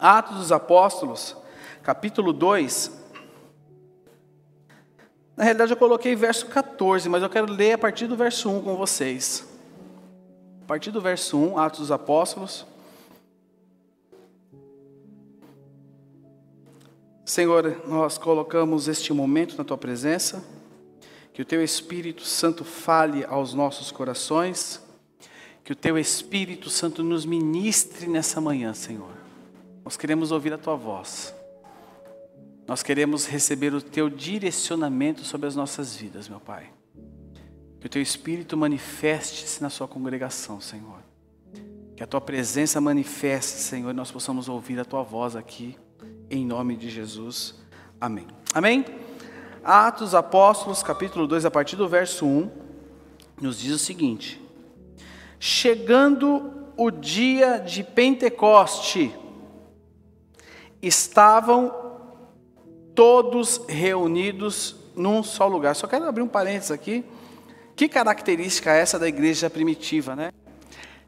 Atos dos Apóstolos, capítulo 2. Na realidade, eu coloquei verso 14, mas eu quero ler a partir do verso 1 com vocês. A partir do verso 1, Atos dos Apóstolos. Senhor, nós colocamos este momento na tua presença, que o teu Espírito Santo fale aos nossos corações, que o teu Espírito Santo nos ministre nessa manhã, Senhor. Nós queremos ouvir a tua voz. Nós queremos receber o teu direcionamento sobre as nossas vidas, meu Pai. Que o teu Espírito manifeste-se na sua congregação, Senhor. Que a tua presença manifeste, Senhor, e nós possamos ouvir a tua voz aqui em nome de Jesus. Amém. Amém? Atos Apóstolos, capítulo 2, a partir do verso 1, nos diz o seguinte: Chegando o dia de Pentecoste, estavam todos reunidos num só lugar. Só quero abrir um parênteses aqui. Que característica é essa da igreja primitiva, né?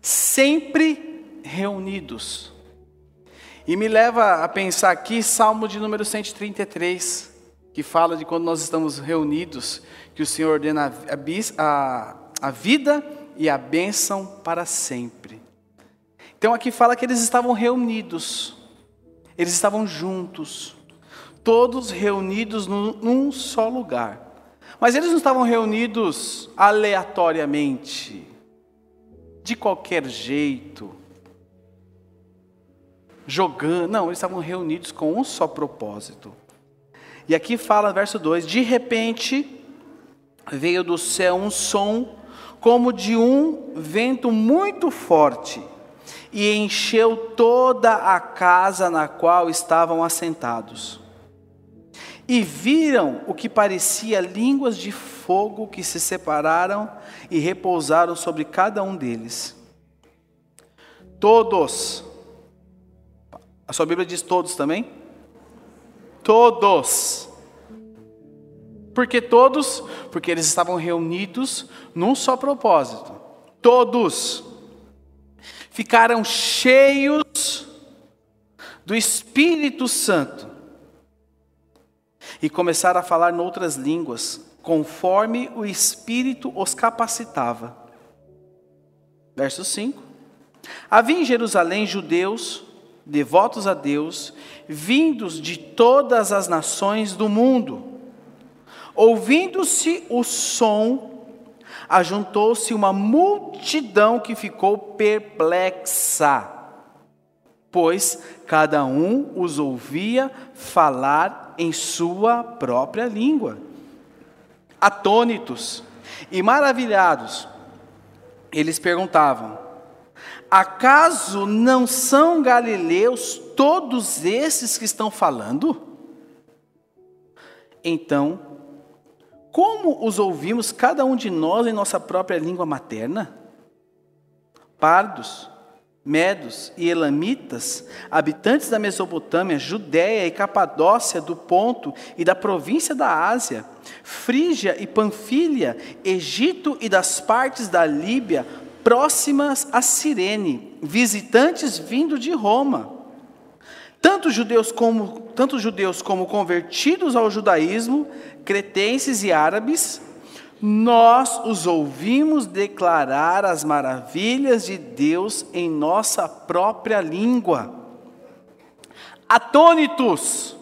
Sempre reunidos. E me leva a pensar aqui Salmo de número 133, que fala de quando nós estamos reunidos, que o Senhor ordena a, a, a vida e a bênção para sempre. Então aqui fala que eles estavam reunidos, eles estavam juntos, todos reunidos num, só lugar. Mas eles não estavam reunidos aleatoriamente, de qualquer jeito jogando. Não, eles estavam reunidos com um só propósito. E aqui fala, verso 2: De repente veio do céu um som como de um vento muito forte, e encheu toda a casa na qual estavam assentados. E viram o que parecia línguas de fogo que se separaram e repousaram sobre cada um deles. Todos a sua Bíblia diz todos também? Todos. Por que todos? Porque eles estavam reunidos num só propósito. Todos ficaram cheios do Espírito Santo e começaram a falar noutras línguas, conforme o Espírito os capacitava. Verso 5: Havia em Jerusalém judeus devotos a Deus, vindos de todas as nações do mundo. Ouvindo-se o som, ajuntou-se uma multidão que ficou perplexa, pois cada um os ouvia falar em sua própria língua. Atônitos e maravilhados, eles perguntavam: Acaso não são galileus todos esses que estão falando? Então, como os ouvimos cada um de nós em nossa própria língua materna? Pardos, medos e elamitas, habitantes da Mesopotâmia, Judéia e Capadócia, do Ponto e da província da Ásia, Frígia e Panfilha, Egito e das partes da Líbia, próximas a Cirene, visitantes vindo de Roma. Tanto judeus como, tanto judeus como convertidos ao judaísmo, cretenses e árabes, nós os ouvimos declarar as maravilhas de Deus em nossa própria língua. Atônitos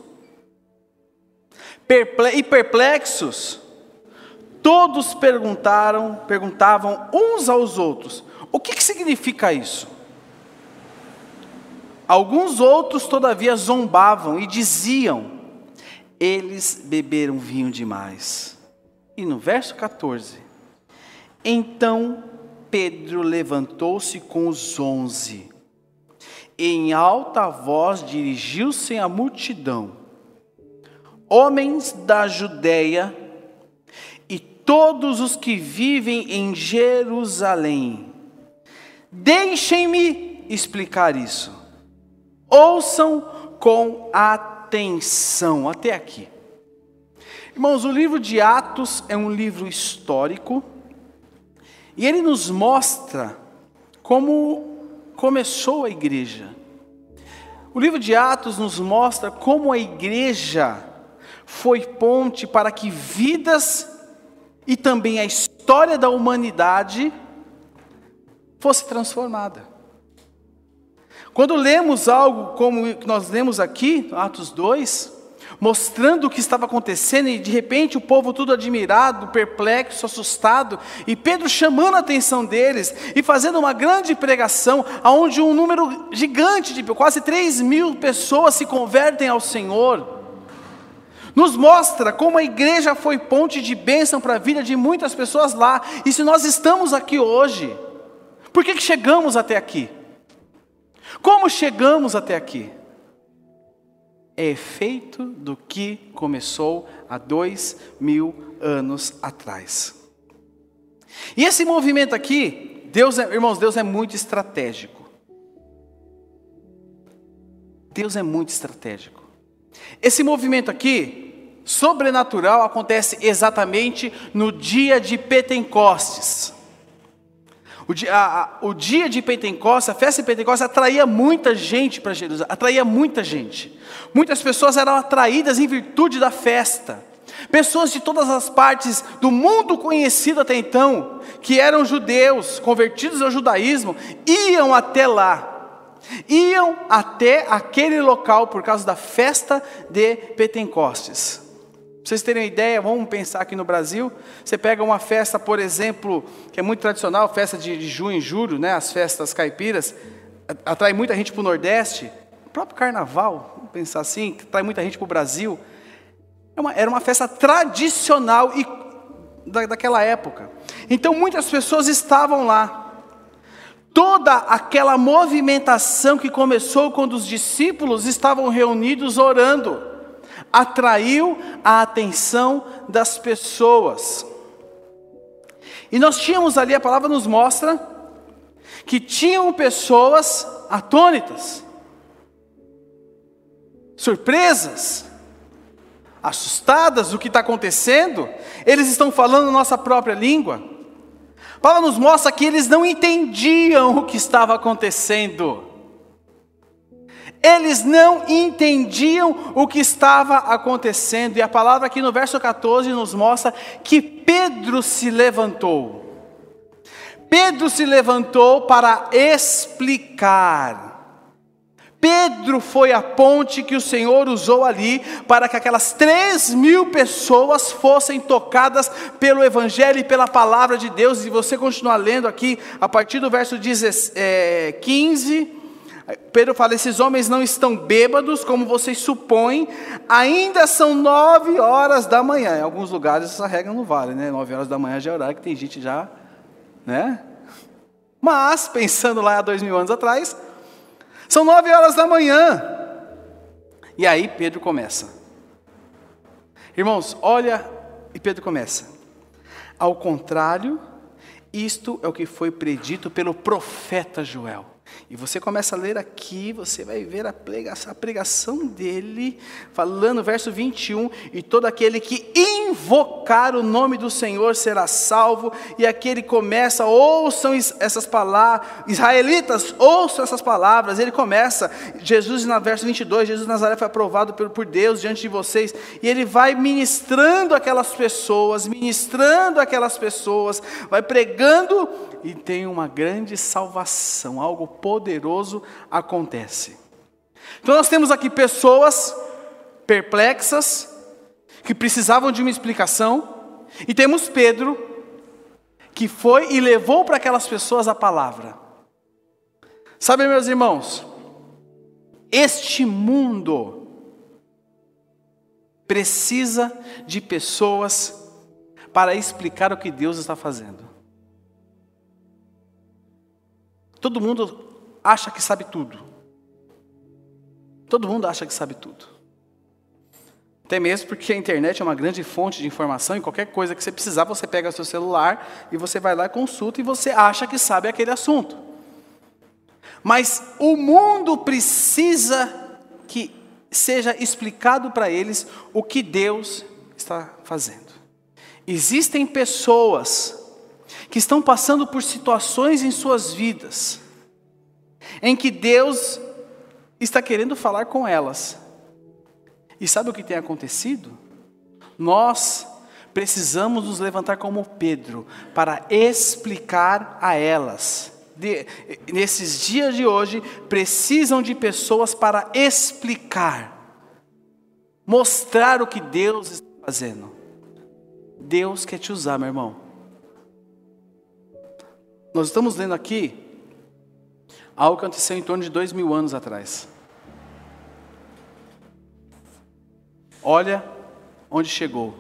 e perplexos, Todos perguntaram, perguntavam uns aos outros: o que, que significa isso? Alguns outros, todavia, zombavam e diziam: eles beberam vinho demais. E no verso 14: Então Pedro levantou-se com os onze, e em alta voz dirigiu-se à multidão: Homens da Judéia todos os que vivem em Jerusalém. Deixem-me explicar isso. Ouçam com atenção até aqui. Irmãos, o livro de Atos é um livro histórico e ele nos mostra como começou a igreja. O livro de Atos nos mostra como a igreja foi ponte para que vidas e também a história da humanidade fosse transformada. Quando lemos algo como nós lemos aqui, Atos 2, mostrando o que estava acontecendo, e de repente o povo tudo admirado, perplexo, assustado, e Pedro chamando a atenção deles e fazendo uma grande pregação, onde um número gigante de quase 3 mil pessoas se convertem ao Senhor. Nos mostra como a igreja foi ponte de bênção para a vida de muitas pessoas lá, e se nós estamos aqui hoje, por que, que chegamos até aqui? Como chegamos até aqui? é efeito do que começou há dois mil anos atrás. E esse movimento aqui, Deus, é, irmãos, Deus é muito estratégico. Deus é muito estratégico. Esse movimento aqui, sobrenatural, acontece exatamente no dia de Pentecostes. O dia, a, a, o dia de Pentecostes, a festa de Pentecostes atraía muita gente para Jerusalém, atraía muita gente. Muitas pessoas eram atraídas em virtude da festa. Pessoas de todas as partes do mundo conhecido até então, que eram judeus, convertidos ao judaísmo, iam até lá. Iam até aquele local por causa da festa de Pentecostes vocês terem uma ideia, vamos pensar aqui no Brasil. Você pega uma festa, por exemplo, que é muito tradicional, festa de, junho e julho, né, as festas caipiras, atrai muita gente para o Nordeste. O próprio Carnaval, vamos pensar assim, atrai muita gente para o Brasil. É uma, era uma festa tradicional e da, daquela época. Então muitas pessoas estavam lá. Toda aquela movimentação que começou quando os discípulos estavam reunidos orando atraiu a atenção das pessoas. E nós tínhamos ali, a palavra nos mostra, que tinham pessoas atônitas, surpresas, assustadas do que está acontecendo, eles estão falando nossa própria língua. Palavra nos mostra que eles não entendiam o que estava acontecendo. Eles não entendiam o que estava acontecendo, e a palavra aqui no verso 14 nos mostra que Pedro se levantou. Pedro se levantou para explicar. Pedro foi a ponte que o Senhor usou ali para que aquelas três mil pessoas fossem tocadas pelo Evangelho e pela palavra de Deus. E você continuar lendo aqui, a partir do verso 15, é, Pedro fala: esses homens não estão bêbados, como vocês supõem, ainda são nove horas da manhã. Em alguns lugares essa regra não vale, né? Nove horas da manhã já é horário que tem gente já, né? Mas, pensando lá há dois mil anos atrás, são nove horas da manhã. E aí Pedro começa. Irmãos, olha, e Pedro começa. Ao contrário, isto é o que foi predito pelo profeta Joel. E você começa a ler aqui, você vai ver a pregação, a pregação dele, falando, verso 21, e todo aquele que invocar o nome do Senhor será salvo, e aquele começa, ouçam essas palavras, israelitas, ouçam essas palavras, ele começa, Jesus, na verso 22, Jesus Nazaré foi aprovado por Deus diante de vocês, e ele vai ministrando aquelas pessoas, ministrando aquelas pessoas, vai pregando, e tem uma grande salvação, algo poderoso acontece. Então nós temos aqui pessoas perplexas, que precisavam de uma explicação, e temos Pedro, que foi e levou para aquelas pessoas a palavra. Sabe, meus irmãos, este mundo precisa de pessoas para explicar o que Deus está fazendo. Todo mundo acha que sabe tudo. Todo mundo acha que sabe tudo. Até mesmo porque a internet é uma grande fonte de informação e qualquer coisa que você precisar, você pega seu celular e você vai lá e consulta e você acha que sabe aquele assunto. Mas o mundo precisa que seja explicado para eles o que Deus está fazendo. Existem pessoas que estão passando por situações em suas vidas, em que Deus está querendo falar com elas. E sabe o que tem acontecido? Nós precisamos nos levantar como Pedro para explicar a elas. De, nesses dias de hoje, precisam de pessoas para explicar, mostrar o que Deus está fazendo. Deus quer te usar, meu irmão. Nós estamos lendo aqui algo que aconteceu em torno de dois mil anos atrás. Olha onde chegou.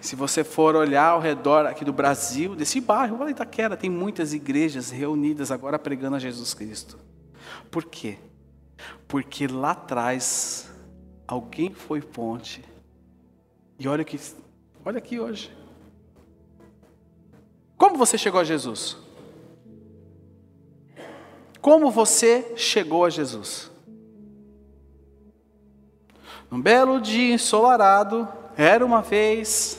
Se você for olhar ao redor aqui do Brasil, desse bairro, olha Itaquera, tem muitas igrejas reunidas agora pregando a Jesus Cristo. Por quê? Porque lá atrás alguém foi ponte. E olha que olha aqui hoje. Como você chegou a Jesus? Como você chegou a Jesus? Num belo dia ensolarado, era uma vez,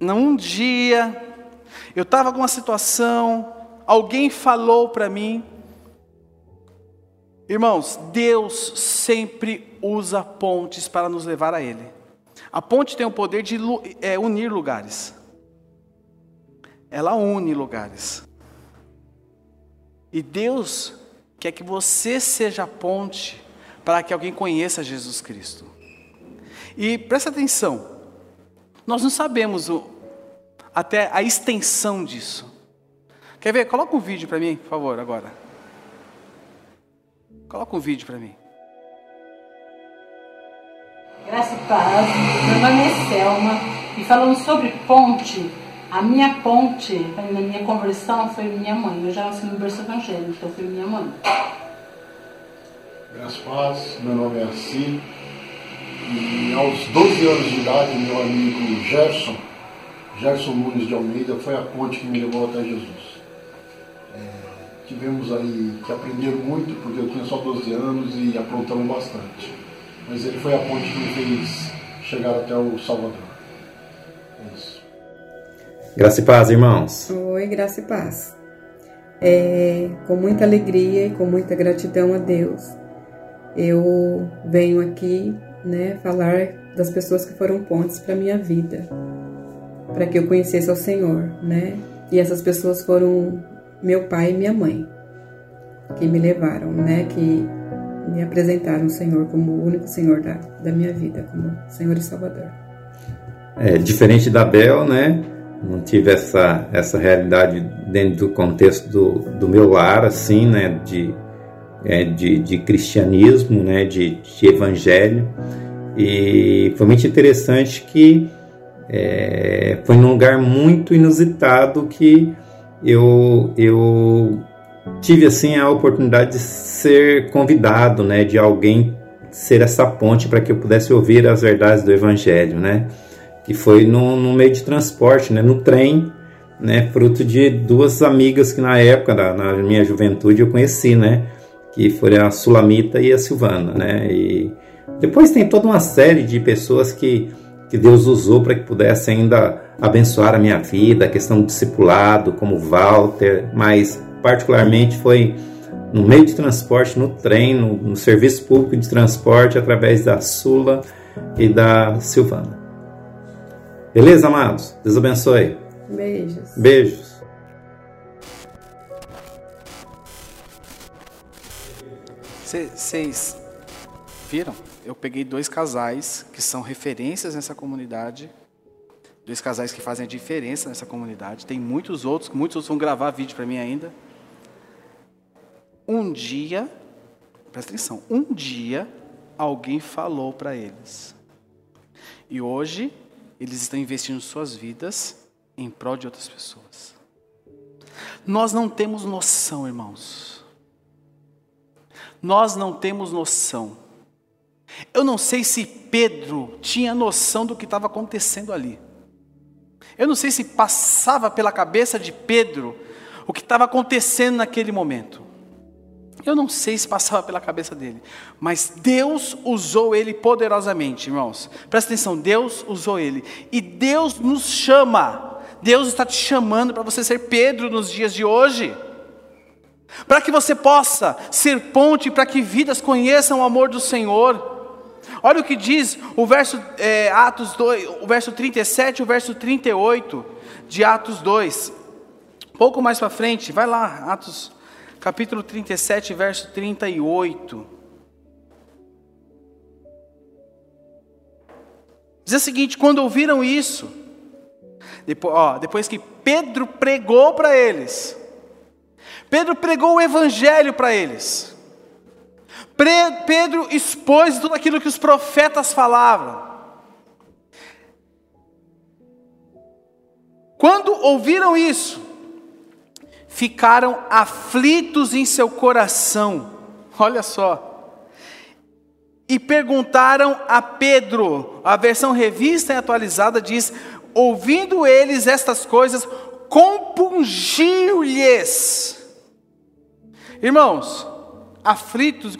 num dia, eu estava com uma situação, alguém falou para mim. Irmãos, Deus sempre usa pontes para nos levar a Ele. A ponte tem o poder de é, unir lugares. Ela une lugares. E Deus quer que você seja a ponte para que alguém conheça Jesus Cristo. E presta atenção, nós não sabemos o, até a extensão disso. Quer ver? Coloca um vídeo para mim, por favor, agora. Coloca um vídeo para mim. Graça e paz, meu nome é Selma e falando sobre ponte, a minha ponte na minha conversão foi minha mãe. Eu já nasci no berço evangélico, então foi minha mãe. Graças paz, meu nome é Assi. E aos 12 anos de idade, meu amigo Gerson, Gerson Nunes de Almeida, foi a ponte que me levou até Jesus. É, tivemos aí que aprender muito, porque eu tinha só 12 anos e aprontamos bastante. Mas ele foi a ponte que me fez chegar até o Salvador. É isso. Graça e paz, irmãos. Oi, graça e paz. É, com muita alegria e com muita gratidão a Deus eu venho aqui, né, falar das pessoas que foram pontes para minha vida, para que eu conhecesse ao Senhor, né? E essas pessoas foram meu pai e minha mãe, que me levaram, né, que me apresentaram o Senhor como o único Senhor da, da minha vida, como Senhor e Salvador. É, diferente da Bel, né? Não tive essa, essa realidade dentro do contexto do, do meu lar, assim, né? De é, de, de, cristianismo, né, de, de, evangelho. E foi muito interessante que é, foi num lugar muito inusitado que eu, eu tive assim a oportunidade de ser convidado, né, de alguém ser essa ponte para que eu pudesse ouvir as verdades do evangelho, né? Que foi no, no meio de transporte, né, no trem, né, fruto de duas amigas que na época, na, na minha juventude, eu conheci, né? que foram a Sulamita e a Silvana, né? E depois tem toda uma série de pessoas que, que Deus usou para que pudesse ainda abençoar a minha vida, a questão do discipulado, como Walter, mas particularmente foi no meio de transporte, no trem, no, no serviço público de transporte, através da Sula e da Silvana. Beleza, amados? Deus abençoe. Beijos. Beijos. Vocês viram? Eu peguei dois casais que são referências nessa comunidade. Dois casais que fazem a diferença nessa comunidade. Tem muitos outros, muitos outros vão gravar vídeo para mim ainda. Um dia, presta atenção, um dia alguém falou para eles. E hoje eles estão investindo suas vidas em prol de outras pessoas. Nós não temos noção, irmãos nós não temos noção. Eu não sei se Pedro tinha noção do que estava acontecendo ali. Eu não sei se passava pela cabeça de Pedro o que estava acontecendo naquele momento. Eu não sei se passava pela cabeça dele, mas Deus usou ele poderosamente, irmãos. Presta atenção, Deus usou ele. E Deus nos chama. Deus está te chamando para você ser Pedro nos dias de hoje. para que você possa ser ponte para que vidas conheçam o amor do Senhor. Olha o que diz o verso é, Atos 2, o verso 37 e o verso 38 de Atos 2. Um pouco mais para frente, vai lá, Atos capítulo 37, verso 38. Diz o seguinte: quando ouviram isso, depois, ó, depois que Pedro pregou para eles, Pedro pregou o evangelho para eles. Pedro expôs tudo aquilo que os profetas falavam. Quando ouviram isso, ficaram aflitos em seu coração. Olha só. E perguntaram a Pedro, a versão revista e atualizada diz: ouvindo eles estas coisas, compungiu-lhes Irmãos, aflitos,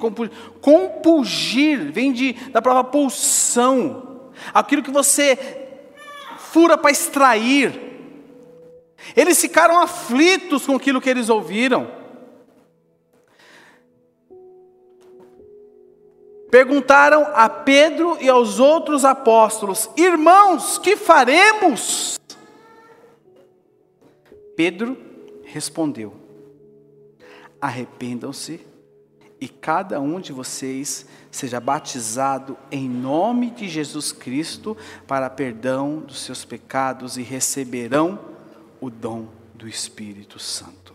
compulgir, vem de, da palavra pulsão, aquilo que você fura para extrair. Eles ficaram aflitos com aquilo que eles ouviram. Perguntaram a Pedro e aos outros apóstolos: Irmãos, que faremos? Pedro respondeu: arrependam-se e cada um de vocês seja batizado em nome de Jesus Cristo para perdão dos seus pecados e receberão o dom do Espírito Santo.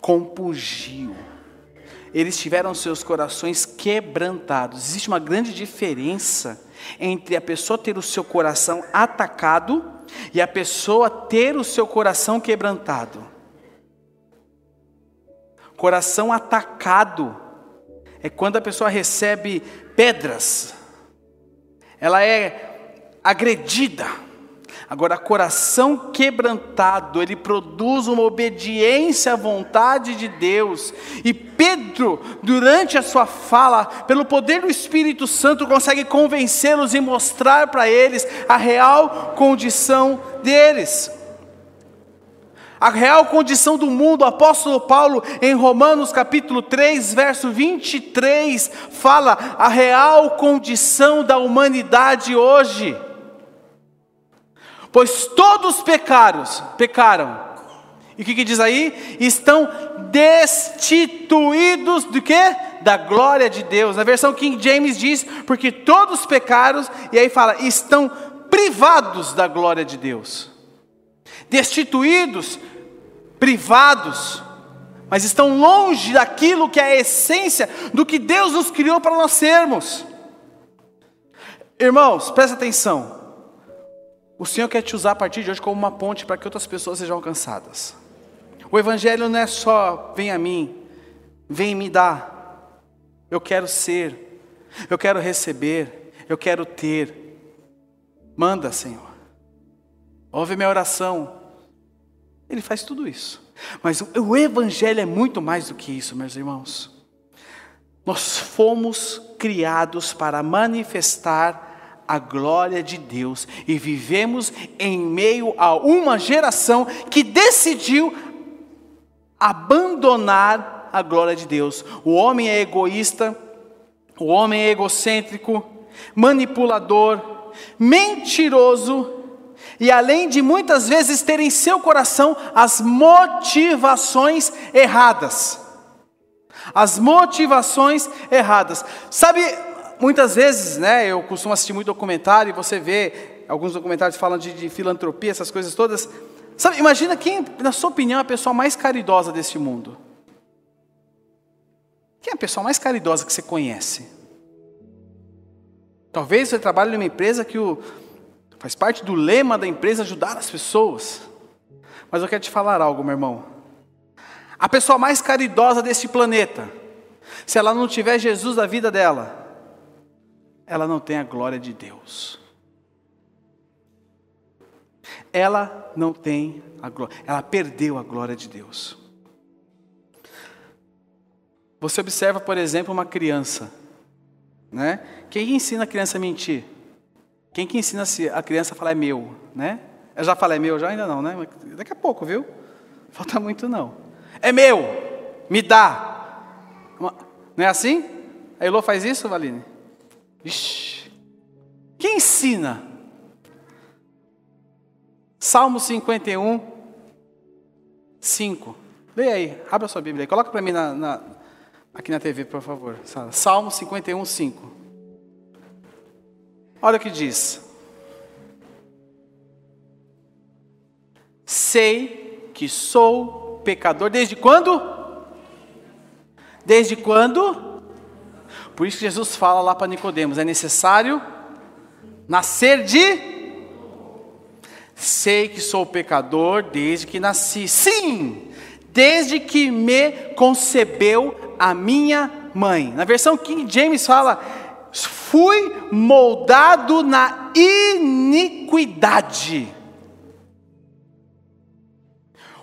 Compungiu. Eles tiveram seus corações quebrantados. Existe uma grande diferença entre a pessoa ter o seu coração atacado e a pessoa ter o seu coração quebrantado. Coração atacado é quando a pessoa recebe pedras, ela é agredida. Agora, coração quebrantado, ele produz uma obediência à vontade de Deus. E Pedro, durante a sua fala, pelo poder do Espírito Santo, consegue convencê-los e mostrar para eles a real condição deles. A real condição do mundo, o apóstolo Paulo, em Romanos capítulo 3, verso 23, fala a real condição da humanidade hoje. Pois todos pecaros, pecaram. E o que, que diz aí? Estão destituídos do que? Da glória de Deus. Na versão King James diz, porque todos pecaram, e aí fala, estão privados da glória de Deus destituídos, privados, mas estão longe daquilo que é a essência do que Deus nos criou para nós sermos. Irmãos, presta atenção. O Senhor quer te usar a partir de hoje como uma ponte para que outras pessoas sejam alcançadas. O Evangelho não é só vem a mim, vem me dar. Eu quero ser, eu quero receber, eu quero ter. Manda, Senhor. Ouve minha oração. Ele faz tudo isso. Mas o Evangelho é muito mais do que isso, meus irmãos. Nós fomos criados para manifestar a glória de Deus e vivemos em meio a uma geração que decidiu abandonar a glória de Deus. O homem é egoísta, o homem é egocêntrico, manipulador, mentiroso e além de muitas vezes ter em seu coração as motivações erradas. As motivações erradas. Sabe, muitas vezes, né, eu costumo assistir muito documentário e você vê alguns documentários falam de, de filantropia, essas coisas todas. Sabe, imagina quem, na sua opinião, é a pessoa mais caridosa deste mundo. Quem é a pessoa mais caridosa que você conhece? Talvez você trabalhe numa empresa que o, Faz parte do lema da empresa ajudar as pessoas. Mas eu quero te falar algo, meu irmão. A pessoa mais caridosa deste planeta, se ela não tiver Jesus na vida dela, ela não tem a glória de Deus. Ela não tem a glória, ela perdeu a glória de Deus. Você observa, por exemplo, uma criança, né? Quem ensina a criança a mentir? Quem que ensina a criança a falar é meu, né? Eu já falei é meu, já ainda não, né? Daqui a pouco, viu? Falta muito não. É meu, me dá. Não é assim? A Elô faz isso, Valine? Ixi. Quem ensina? Salmo 51, 5. Leia aí, abra sua Bíblia aí. Coloca para mim na, na, aqui na TV, por favor. Salmo 51, 5. Olha o que diz. Sei que sou pecador. Desde quando? Desde quando? Por isso que Jesus fala lá para Nicodemos, é necessário nascer de Sei que sou pecador desde que nasci. Sim, desde que me concebeu a minha mãe. Na versão King James fala: fui moldado na iniquidade.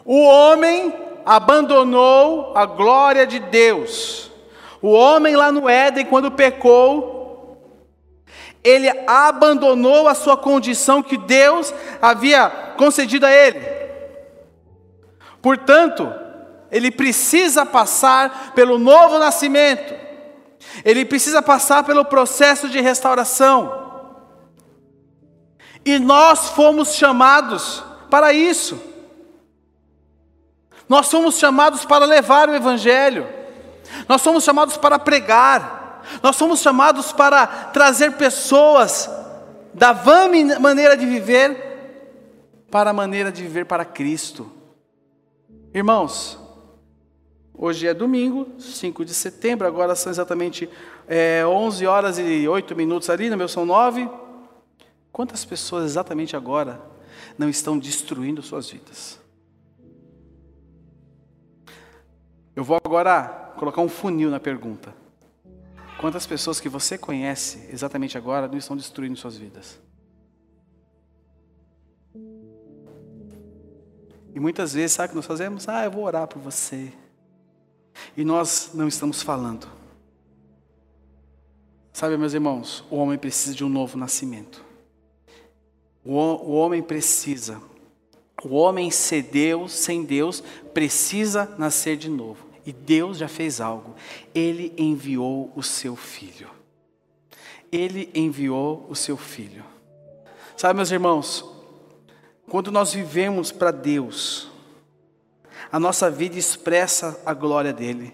O homem abandonou a glória de Deus. O homem lá no Éden, quando pecou, ele abandonou a sua condição que Deus havia concedido a ele. Portanto, ele precisa passar pelo novo nascimento, ele precisa passar pelo processo de restauração. E nós fomos chamados para isso. Nós somos chamados para levar o Evangelho, nós somos chamados para pregar, nós somos chamados para trazer pessoas da vã maneira de viver para a maneira de viver para Cristo. Irmãos, hoje é domingo, 5 de setembro, agora são exatamente é, 11 horas e 8 minutos ali, no meu são 9. Quantas pessoas exatamente agora não estão destruindo suas vidas? Eu vou agora colocar um funil na pergunta. Quantas pessoas que você conhece exatamente agora não estão destruindo suas vidas? E muitas vezes, sabe o que nós fazemos? Ah, eu vou orar por você. E nós não estamos falando. Sabe, meus irmãos, o homem precisa de um novo nascimento. O, o homem precisa. O homem sem Deus, sem Deus, precisa nascer de novo. E Deus já fez algo. Ele enviou o seu filho. Ele enviou o seu filho. Sabe, meus irmãos, quando nós vivemos para Deus, a nossa vida expressa a glória dele,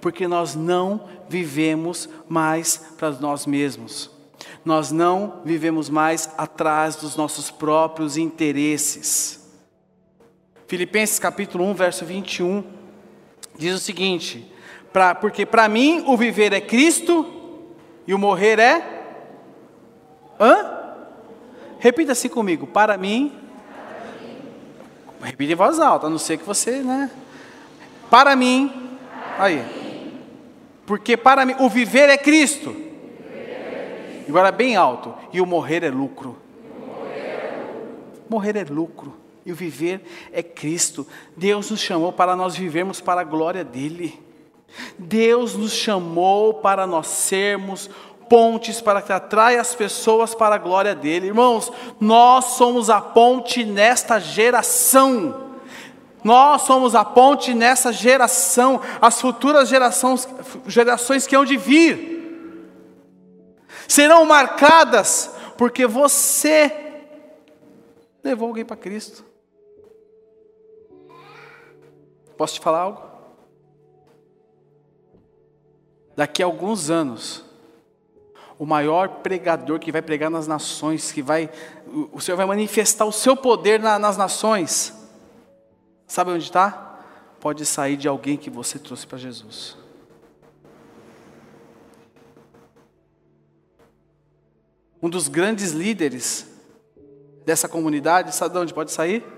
porque nós não vivemos mais para nós mesmos. Nós não vivemos mais atrás dos nossos próprios interesses. Filipenses capítulo 1, verso 21 diz o seguinte: pra, porque para mim o viver é Cristo e o morrer é. Hã? Repita assim comigo: para mim. Repita em voz alta, a não ser que você, né? Para mim. Aí. Porque para mim o viver é Cristo. Agora bem alto. E o morrer é lucro. Morrer é lucro e o viver é Cristo. Deus nos chamou para nós vivermos para a glória dEle. Deus nos chamou para nós sermos pontes para que atrai as pessoas para a glória dele. Irmãos, nós somos a ponte nesta geração. Nós somos a ponte nessa geração, as futuras gerações, gerações que hão de vir serão marcadas porque você levou alguém para Cristo. Posso te falar algo? Daqui a alguns anos, o maior pregador que vai pregar nas nações, que vai, o Senhor vai manifestar o seu poder na, nas nações. Sabe onde está? Pode sair de alguém que você trouxe para Jesus. Um dos grandes líderes dessa comunidade, sabe de onde pode sair?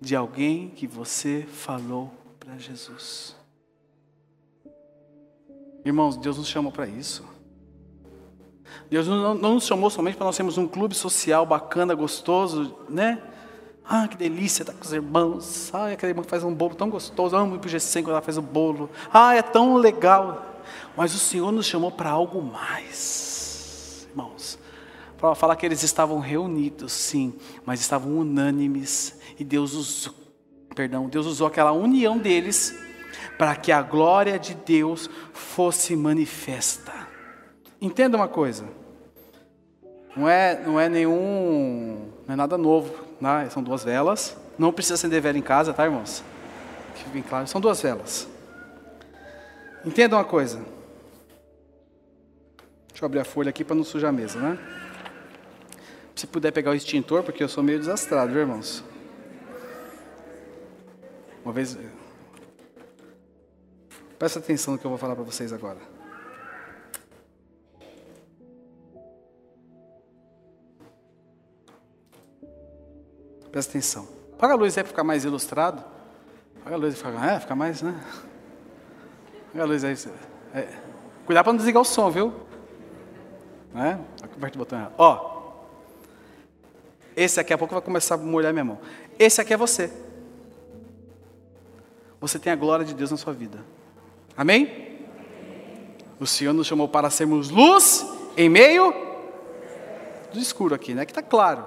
De alguém que você falou para Jesus. Irmãos, Deus nos chamou para isso. Deus não, não, nos chamou somente para nós termos um clube social bacana, gostoso, né? Ah, que delícia estar com os irmãos. Ah, aquele irmão que faz um bolo tão gostoso. amo ir para o G100 quando ela faz o bolo. Ah, é tão legal. Mas o Senhor nos chamou para algo mais, irmãos. Para falar que eles estavam reunidos, sim, mas estavam unânimes. E Deus os perdão, Deus usou aquela união deles para que a glória de Deus fosse manifesta. Entenda uma coisa. Não é, não é nenhum, não é nada novo, né? São duas velas. Não precisa acender vela em casa, tá, irmãos? Fique bem claro, são duas velas. Entenda uma coisa. Deixa eu abrir a folha aqui para não sujar a mesa, né? Se puder pegar o extintor, porque eu sou meio desastrado, viu, irmãos? Uma vez. Presta atenção no que eu vou falar para vocês agora. Presta atenção. Paga a luz aí para ficar mais ilustrado. Paga a luz para ficar, é, ficar mais, né? Paga a luz aí. É. Cuidado para não desligar o som, viu? Né? Aperte o botão errado. Ó. Esse aqui a pouco vai começar a molhar minha mão. Esse aqui é você. Você tem a glória de Deus na sua vida. Amém? O Senhor nos chamou para sermos luz em meio do escuro aqui, né? Que está claro.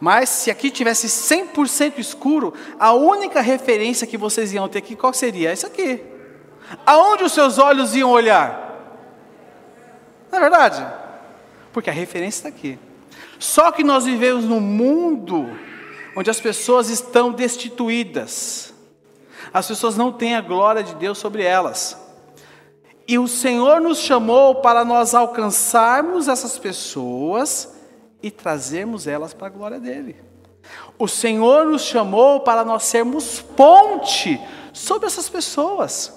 Mas se aqui tivesse 100% escuro, a única referência que vocês iam ter aqui, qual seria? Isso aqui. Aonde os seus olhos iam olhar? Não é verdade? Porque a referência está aqui. Só que nós vivemos num mundo onde as pessoas estão destituídas. As pessoas não têm a glória de Deus sobre elas. E o Senhor nos chamou para nós alcançarmos essas pessoas e trazermos elas para a glória dele. O Senhor nos chamou para nós sermos ponte sobre essas pessoas.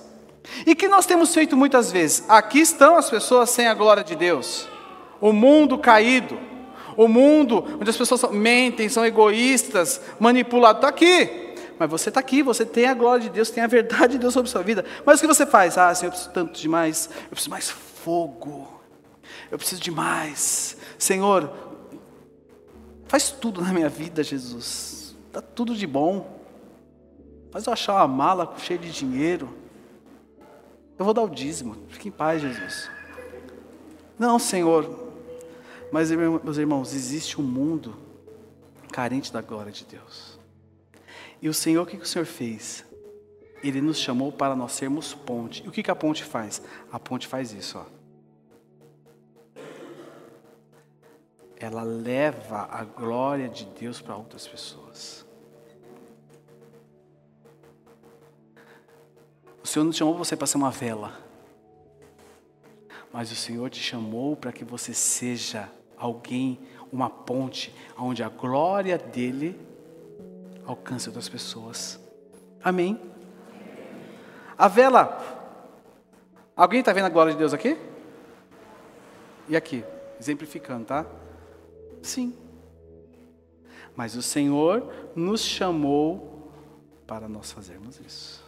E que nós temos feito muitas vezes. Aqui estão as pessoas sem a glória de Deus. O mundo caído. O mundo onde as pessoas mentem, são egoístas, manipulados. Está aqui. Mas você está aqui, você tem a glória de Deus, tem a verdade de Deus sobre a sua vida. Mas o que você faz? Ah, Senhor, eu preciso tanto de mais. Eu preciso mais fogo. Eu preciso de mais. Senhor, Faz tudo na minha vida, Jesus. Dá tudo de bom. Faz eu achar uma mala cheia de dinheiro. Eu vou dar o dízimo. Fique em paz, Jesus. Não, Senhor. Mas, meus irmãos, existe um mundo carente da glória de Deus. E o Senhor, o que, o Senhor fez? Ele nos chamou para nós sermos ponte. E o que a ponte faz? A ponte faz isso, ó. ela leva a glória de Deus para outras pessoas. O Senhor não chamou você para ser uma vela, mas o Senhor te chamou para que você seja alguém, uma ponte, onde a glória dele alcance outras pessoas. Amém? A vela. Alguém está vendo a glória de Deus aqui? E aqui, exemplificando, tá? Sim. Mas o Senhor nos chamou para nós fazermos isso.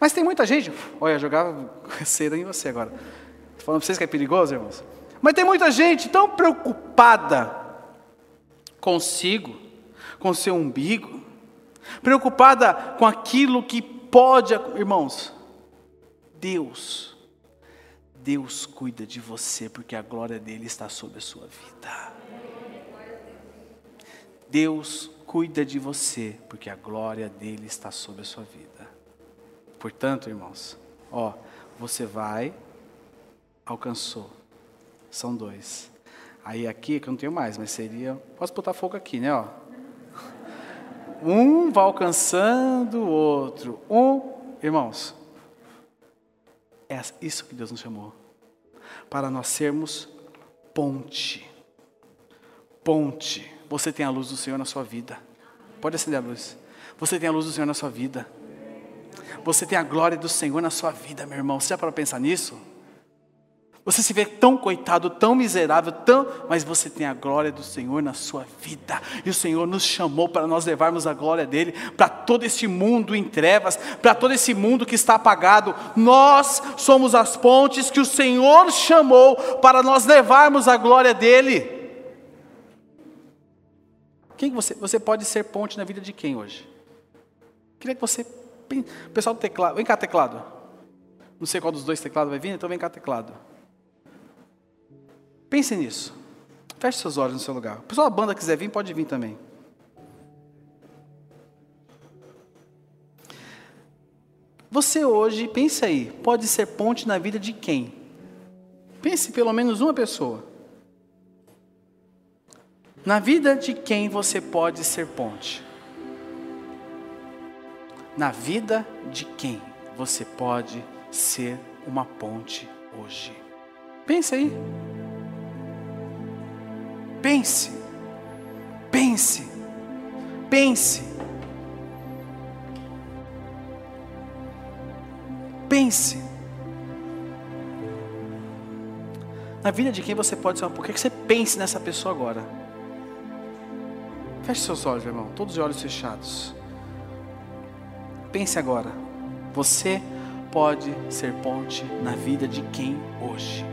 Mas tem muita gente, olha, jogava cera em você agora. Estou falando para vocês que é perigoso, irmãos. Mas tem muita gente tão preocupada consigo, com seu umbigo, preocupada com aquilo que pode, irmãos. Deus Deus cuida de você porque a glória dele está sobre a sua vida. Deus cuida de você porque a glória dele está sobre a sua vida. Portanto, irmãos, ó, você vai, alcançou. São dois. Aí aqui, que eu não tenho mais, mas seria. Posso botar fogo aqui, né? Ó. Um vai alcançando o outro. Um, irmãos, é isso que Deus nos chamou. Para nós sermos ponte. Ponte. Você tem a luz do Senhor na sua vida. Pode acender a luz. Você tem a luz do Senhor na sua vida. Você tem a glória do Senhor na sua vida, meu irmão. Você já para pensar nisso? Você se vê tão coitado, tão miserável, tão, mas você tem a glória do Senhor na sua vida. E o Senhor nos chamou para nós levarmos a glória dele para todo esse mundo em trevas, para todo esse mundo que está apagado. Nós somos as pontes que o Senhor chamou para nós levarmos a glória dele. Quem você, você pode ser ponte na vida de quem hoje? Queria que você, pessoal do teclado, vem cá teclado. Não sei qual dos dois teclados vai vir, então vem cá teclado. Pense nisso. Feche seus olhos no seu lugar. Pessoal da banda quiser vir, pode vir também. Você hoje, pense aí, pode ser ponte na vida de quem? Pense pelo menos uma pessoa. Na vida de quem você pode ser ponte? Na vida de quem você pode ser uma ponte hoje? Pense aí. Pense. Pense. Pense. Pense. Na vida de quem você pode ser. Por que você pense nessa pessoa agora? Feche seus olhos, irmão, todos os olhos fechados. Pense agora. Você pode ser ponte na vida de quem hoje?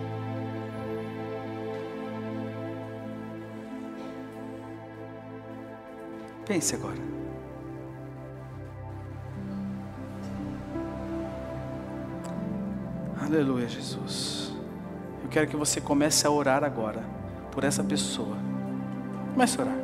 Pense agora. Aleluia, Jesus. Eu quero que você comece a orar agora por essa pessoa. Comece a orar.